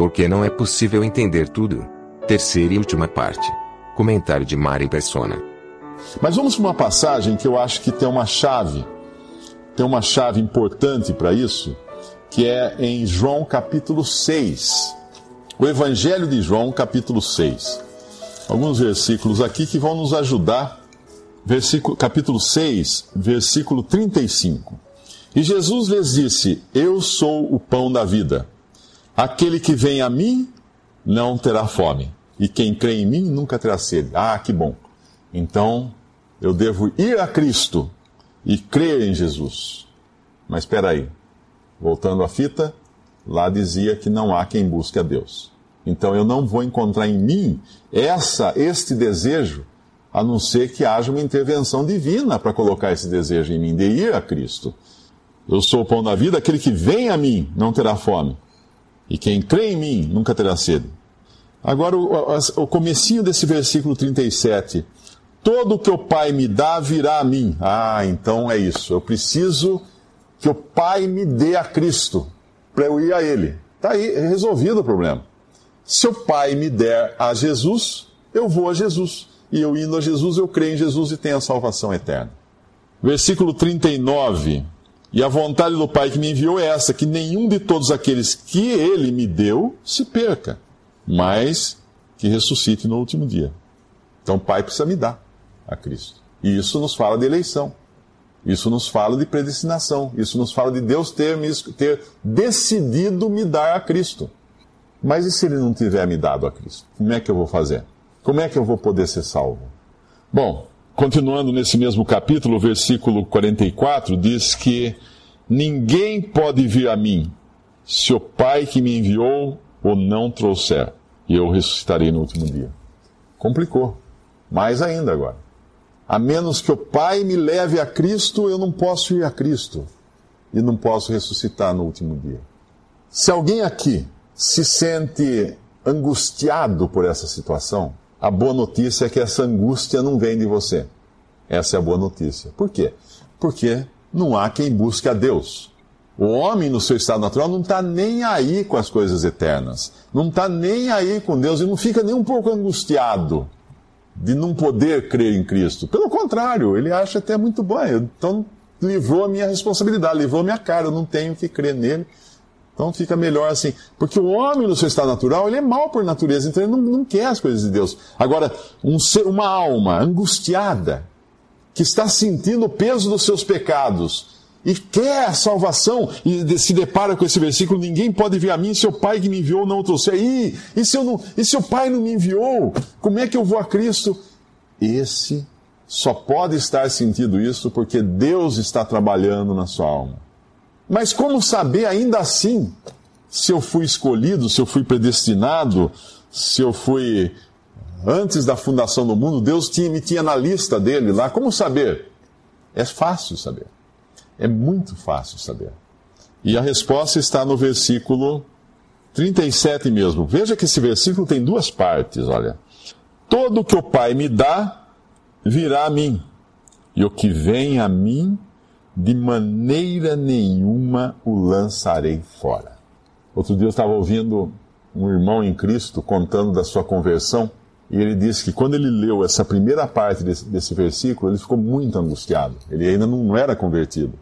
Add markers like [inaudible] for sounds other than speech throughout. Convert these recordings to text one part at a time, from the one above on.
Porque não é possível entender tudo. Terceira e última parte. Comentário de Mari Persona. Mas vamos para uma passagem que eu acho que tem uma chave. Tem uma chave importante para isso que é em João capítulo 6. O Evangelho de João, capítulo 6. Alguns versículos aqui que vão nos ajudar. Versículo, capítulo 6, versículo 35. E Jesus lhes disse: Eu sou o pão da vida. Aquele que vem a mim não terá fome, e quem crê em mim nunca terá sede. Ah, que bom. Então eu devo ir a Cristo e crer em Jesus. Mas espera aí, Voltando à fita, lá dizia que não há quem busque a Deus. Então eu não vou encontrar em mim essa este desejo, a não ser que haja uma intervenção divina para colocar esse desejo em mim de ir a Cristo. Eu sou o pão da vida, aquele que vem a mim não terá fome, e quem crê em mim nunca terá sede. Agora o, o comecinho desse versículo 37. Todo o que o Pai me dá virá a mim. Ah, então é isso. Eu preciso que o Pai me dê a Cristo, para eu ir a Ele. Está aí resolvido o problema. Se o Pai me der a Jesus, eu vou a Jesus. E eu indo a Jesus, eu creio em Jesus e tenho a salvação eterna. Versículo 39. E a vontade do Pai que me enviou é essa: que nenhum de todos aqueles que Ele me deu se perca, mas que ressuscite no último dia. Então o Pai precisa me dar a Cristo. E isso nos fala de eleição. Isso nos fala de predestinação. Isso nos fala de Deus ter, me, ter decidido me dar a Cristo. Mas e se Ele não tiver me dado a Cristo? Como é que eu vou fazer? Como é que eu vou poder ser salvo? Bom, continuando nesse mesmo capítulo, versículo 44, diz que ninguém pode vir a mim se o Pai que me enviou o não trouxer, e eu ressuscitarei no último dia. Complicou. Mais ainda agora. A menos que o Pai me leve a Cristo, eu não posso ir a Cristo. E não posso ressuscitar no último dia. Se alguém aqui se sente angustiado por essa situação, a boa notícia é que essa angústia não vem de você. Essa é a boa notícia. Por quê? Porque não há quem busque a Deus. O homem, no seu estado natural, não está nem aí com as coisas eternas. Não está nem aí com Deus e não fica nem um pouco angustiado de não poder crer em Cristo. Pelo contrário, ele acha até muito bom. Então, livrou a minha responsabilidade, livrou a minha cara, eu não tenho que crer nele. Então fica melhor assim. Porque o homem, no seu estado natural, ele é mau por natureza, então ele não, não quer as coisas de Deus. Agora, um ser, uma alma angustiada, que está sentindo o peso dos seus pecados, e quer a salvação e se depara com esse versículo: ninguém pode vir a mim se o Pai que me enviou não o trouxer. E, e, se eu não, e se o Pai não me enviou, como é que eu vou a Cristo? Esse só pode estar sentindo isso porque Deus está trabalhando na sua alma. Mas como saber ainda assim se eu fui escolhido, se eu fui predestinado, se eu fui antes da fundação do mundo, Deus tinha, me tinha na lista dele lá. Como saber? É fácil saber. É muito fácil saber. E a resposta está no versículo 37 mesmo. Veja que esse versículo tem duas partes, olha. Todo que o Pai me dá virá a mim, e o que vem a mim, de maneira nenhuma o lançarei fora. Outro dia eu estava ouvindo um irmão em Cristo contando da sua conversão, e ele disse que quando ele leu essa primeira parte desse, desse versículo, ele ficou muito angustiado. Ele ainda não era convertido.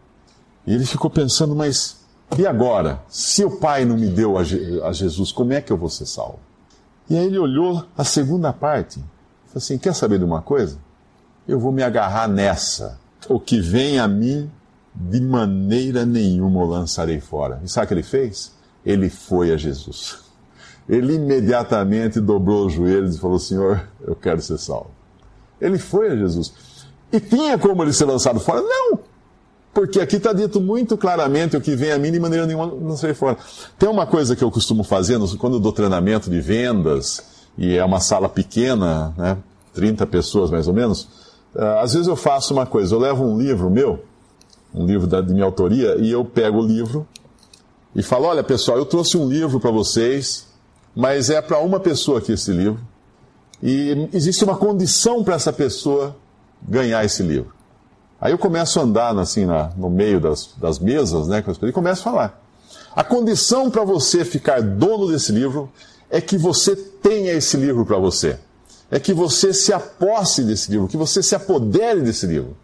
E ele ficou pensando, mas e agora? Se o Pai não me deu a, a Jesus, como é que eu vou ser salvo? E aí ele olhou a segunda parte. Falou assim: quer saber de uma coisa? Eu vou me agarrar nessa. O que vem a mim, de maneira nenhuma o lançarei fora. E sabe o que ele fez? Ele foi a Jesus. Ele imediatamente dobrou os joelhos e falou: Senhor, eu quero ser salvo. Ele foi a Jesus. E tinha como ele ser lançado fora? Não! Porque aqui está dito muito claramente o que vem a mim de maneira nenhuma sei fora. Tem uma coisa que eu costumo fazer quando eu dou treinamento de vendas, e é uma sala pequena, né, 30 pessoas mais ou menos, uh, às vezes eu faço uma coisa, eu levo um livro meu, um livro da, de minha autoria, e eu pego o livro e falo, olha pessoal, eu trouxe um livro para vocês, mas é para uma pessoa aqui esse livro, e existe uma condição para essa pessoa ganhar esse livro. Aí eu começo a andar assim na, no meio das, das mesas, né, e começo a falar. A condição para você ficar dono desse livro é que você tenha esse livro para você. É que você se aposse desse livro, que você se apodere desse livro.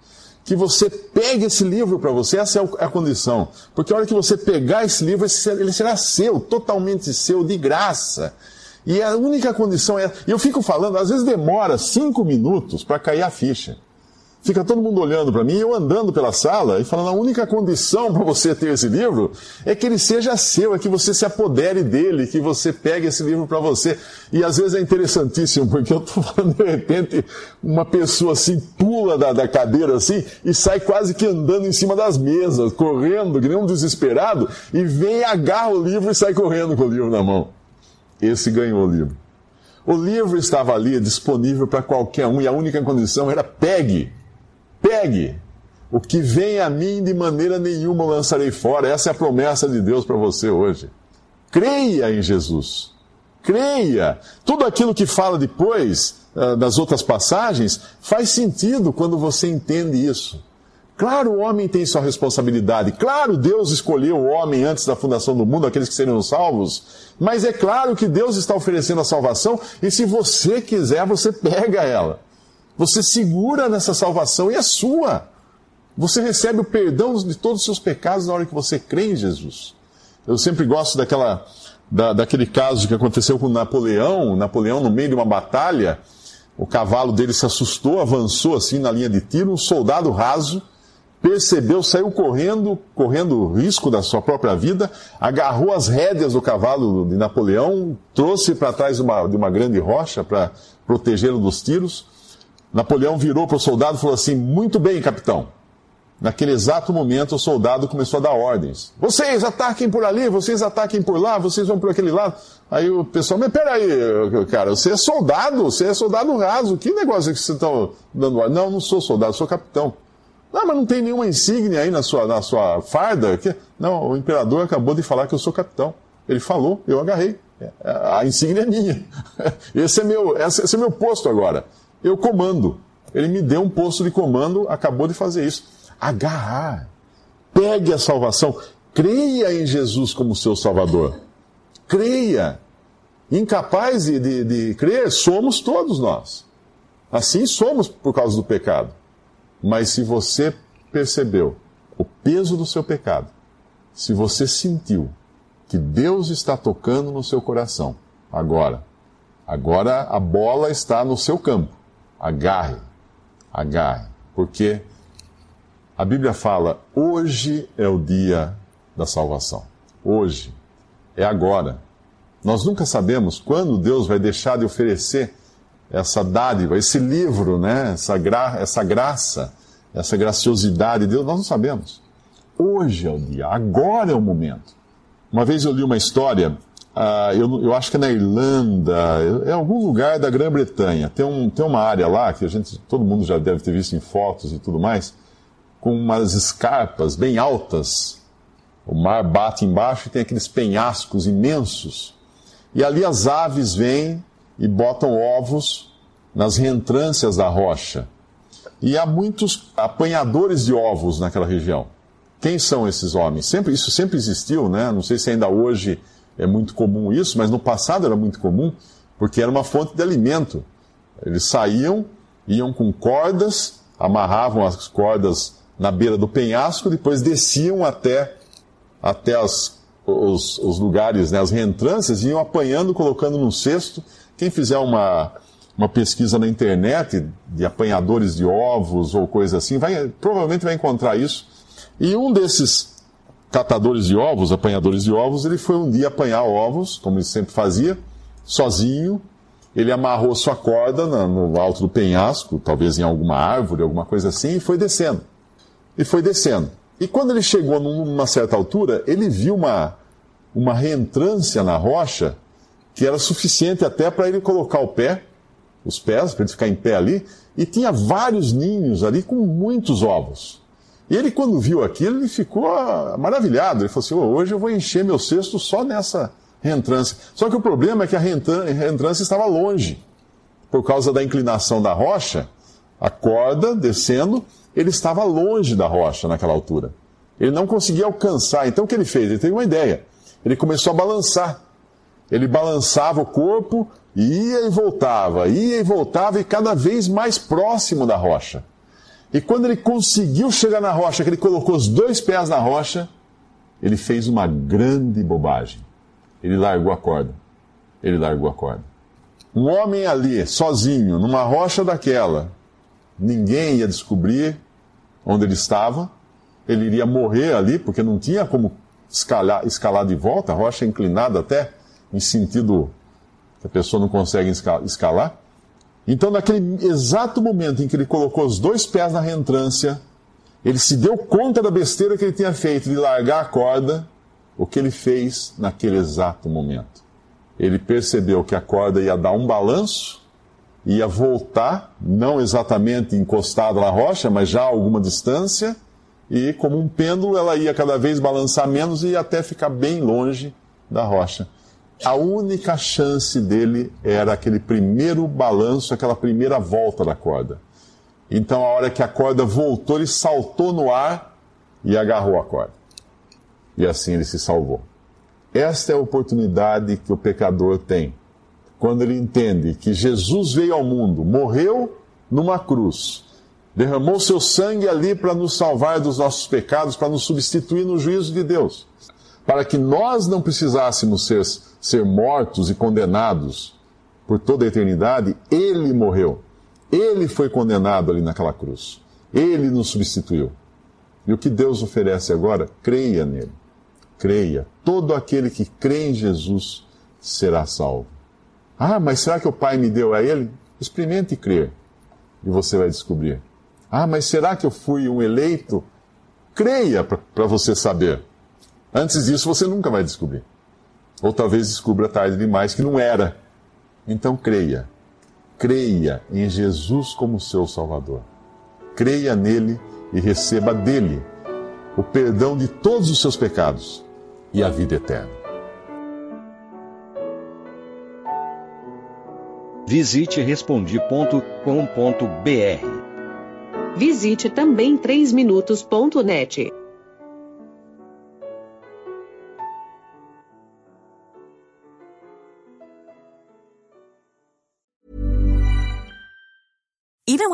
Que você pegue esse livro para você, essa é a condição. Porque a hora que você pegar esse livro, ele será seu, totalmente seu, de graça. E a única condição é. Eu fico falando, às vezes demora cinco minutos para cair a ficha. Fica todo mundo olhando para mim, eu andando pela sala e falando: a única condição para você ter esse livro é que ele seja seu, é que você se apodere dele, que você pegue esse livro para você. E às vezes é interessantíssimo, porque eu estou falando, de repente, uma pessoa assim pula da, da cadeira assim e sai quase que andando em cima das mesas, correndo, que nem um desesperado, e vem, agarra o livro e sai correndo com o livro na mão. Esse ganhou o livro. O livro estava ali disponível para qualquer um e a única condição era pegue Pegue. O que vem a mim de maneira nenhuma lançarei fora. Essa é a promessa de Deus para você hoje. Creia em Jesus. Creia. Tudo aquilo que fala depois, uh, das outras passagens, faz sentido quando você entende isso. Claro, o homem tem sua responsabilidade. Claro, Deus escolheu o homem antes da fundação do mundo, aqueles que seriam salvos. Mas é claro que Deus está oferecendo a salvação e se você quiser, você pega ela. Você segura nessa salvação e é sua. Você recebe o perdão de todos os seus pecados na hora que você crê em Jesus. Eu sempre gosto daquela, da, daquele caso que aconteceu com Napoleão. Napoleão, no meio de uma batalha, o cavalo dele se assustou, avançou assim na linha de tiro. Um soldado raso percebeu, saiu correndo, correndo risco da sua própria vida, agarrou as rédeas do cavalo de Napoleão, trouxe para trás uma, de uma grande rocha para protegê-lo dos tiros. Napoleão virou para o soldado e falou assim: Muito bem, capitão. Naquele exato momento, o soldado começou a dar ordens. Vocês ataquem por ali, vocês ataquem por lá, vocês vão por aquele lado. Aí o pessoal, mas peraí, cara, você é soldado, você é soldado raso, que negócio é que vocês estão dando ordem? Não, não sou soldado, sou capitão. Não, mas não tem nenhuma insígnia aí na sua, na sua farda? Não, o imperador acabou de falar que eu sou capitão. Ele falou, eu agarrei. A insígnia é minha. [laughs] Esse é meu, esse é meu posto agora eu comando. Ele me deu um posto de comando, acabou de fazer isso. Agarrar. Pegue a salvação. Creia em Jesus como seu Salvador. Creia. Incapaz de, de, de crer, somos todos nós. Assim somos por causa do pecado. Mas se você percebeu o peso do seu pecado, se você sentiu que Deus está tocando no seu coração, agora, agora a bola está no seu campo. Agarre, agarre, porque a Bíblia fala: hoje é o dia da salvação. Hoje, é agora. Nós nunca sabemos quando Deus vai deixar de oferecer essa dádiva, esse livro, né? essa, gra essa graça, essa graciosidade de Deus, nós não sabemos. Hoje é o dia, agora é o momento. Uma vez eu li uma história Uh, eu, eu, acho que é na Irlanda, é algum lugar da Grã-Bretanha. Tem, um, tem uma área lá que a gente, todo mundo já deve ter visto em fotos e tudo mais, com umas escarpas bem altas. O mar bate embaixo e tem aqueles penhascos imensos. E ali as aves vêm e botam ovos nas reentrâncias da rocha. E há muitos apanhadores de ovos naquela região. Quem são esses homens? Sempre, isso sempre existiu, né? Não sei se ainda hoje é muito comum isso, mas no passado era muito comum, porque era uma fonte de alimento. Eles saíam, iam com cordas, amarravam as cordas na beira do penhasco, depois desciam até, até as, os, os lugares, né, as reentrâncias, iam apanhando, colocando num cesto. Quem fizer uma, uma pesquisa na internet de apanhadores de ovos ou coisa assim, vai, provavelmente vai encontrar isso. E um desses catadores de ovos, apanhadores de ovos, ele foi um dia apanhar ovos, como ele sempre fazia, sozinho. Ele amarrou sua corda no alto do penhasco, talvez em alguma árvore, alguma coisa assim, e foi descendo. E foi descendo. E quando ele chegou numa certa altura, ele viu uma, uma reentrância na rocha que era suficiente até para ele colocar o pé, os pés, para ele ficar em pé ali, e tinha vários ninhos ali com muitos ovos. E ele, quando viu aquilo, ele ficou maravilhado. Ele falou assim: oh, hoje eu vou encher meu cesto só nessa reentrância. Só que o problema é que a reentrância estava longe. Por causa da inclinação da rocha, a corda descendo, ele estava longe da rocha naquela altura. Ele não conseguia alcançar. Então o que ele fez? Ele teve uma ideia. Ele começou a balançar. Ele balançava o corpo, ia e voltava, ia e voltava, e cada vez mais próximo da rocha. E quando ele conseguiu chegar na rocha, que ele colocou os dois pés na rocha, ele fez uma grande bobagem. Ele largou a corda. Ele largou a corda. Um homem ali, sozinho, numa rocha daquela, ninguém ia descobrir onde ele estava. Ele iria morrer ali, porque não tinha como escalar, escalar de volta, a rocha é inclinada até em sentido que a pessoa não consegue escalar. Então, naquele exato momento em que ele colocou os dois pés na reentrância, ele se deu conta da besteira que ele tinha feito de largar a corda, o que ele fez naquele exato momento. Ele percebeu que a corda ia dar um balanço, ia voltar, não exatamente encostada na rocha, mas já a alguma distância, e como um pêndulo ela ia cada vez balançar menos e até ficar bem longe da rocha a única chance dele era aquele primeiro balanço, aquela primeira volta da corda. Então, a hora que a corda voltou, ele saltou no ar e agarrou a corda. E assim ele se salvou. Esta é a oportunidade que o pecador tem. Quando ele entende que Jesus veio ao mundo, morreu numa cruz, derramou seu sangue ali para nos salvar dos nossos pecados, para nos substituir no juízo de Deus para que nós não precisássemos ser, ser mortos e condenados por toda a eternidade, ele morreu. Ele foi condenado ali naquela cruz. Ele nos substituiu. E o que Deus oferece agora? Creia nele. Creia. Todo aquele que crê em Jesus será salvo. Ah, mas será que o Pai me deu a ele? Experimente crer e você vai descobrir. Ah, mas será que eu fui um eleito? Creia para você saber. Antes disso, você nunca vai descobrir. Ou talvez descubra tarde demais que não era. Então creia. Creia em Jesus como seu Salvador. Creia nele e receba dele o perdão de todos os seus pecados e a vida eterna. Visite respondi.com.br. Visite também 3minutos.net.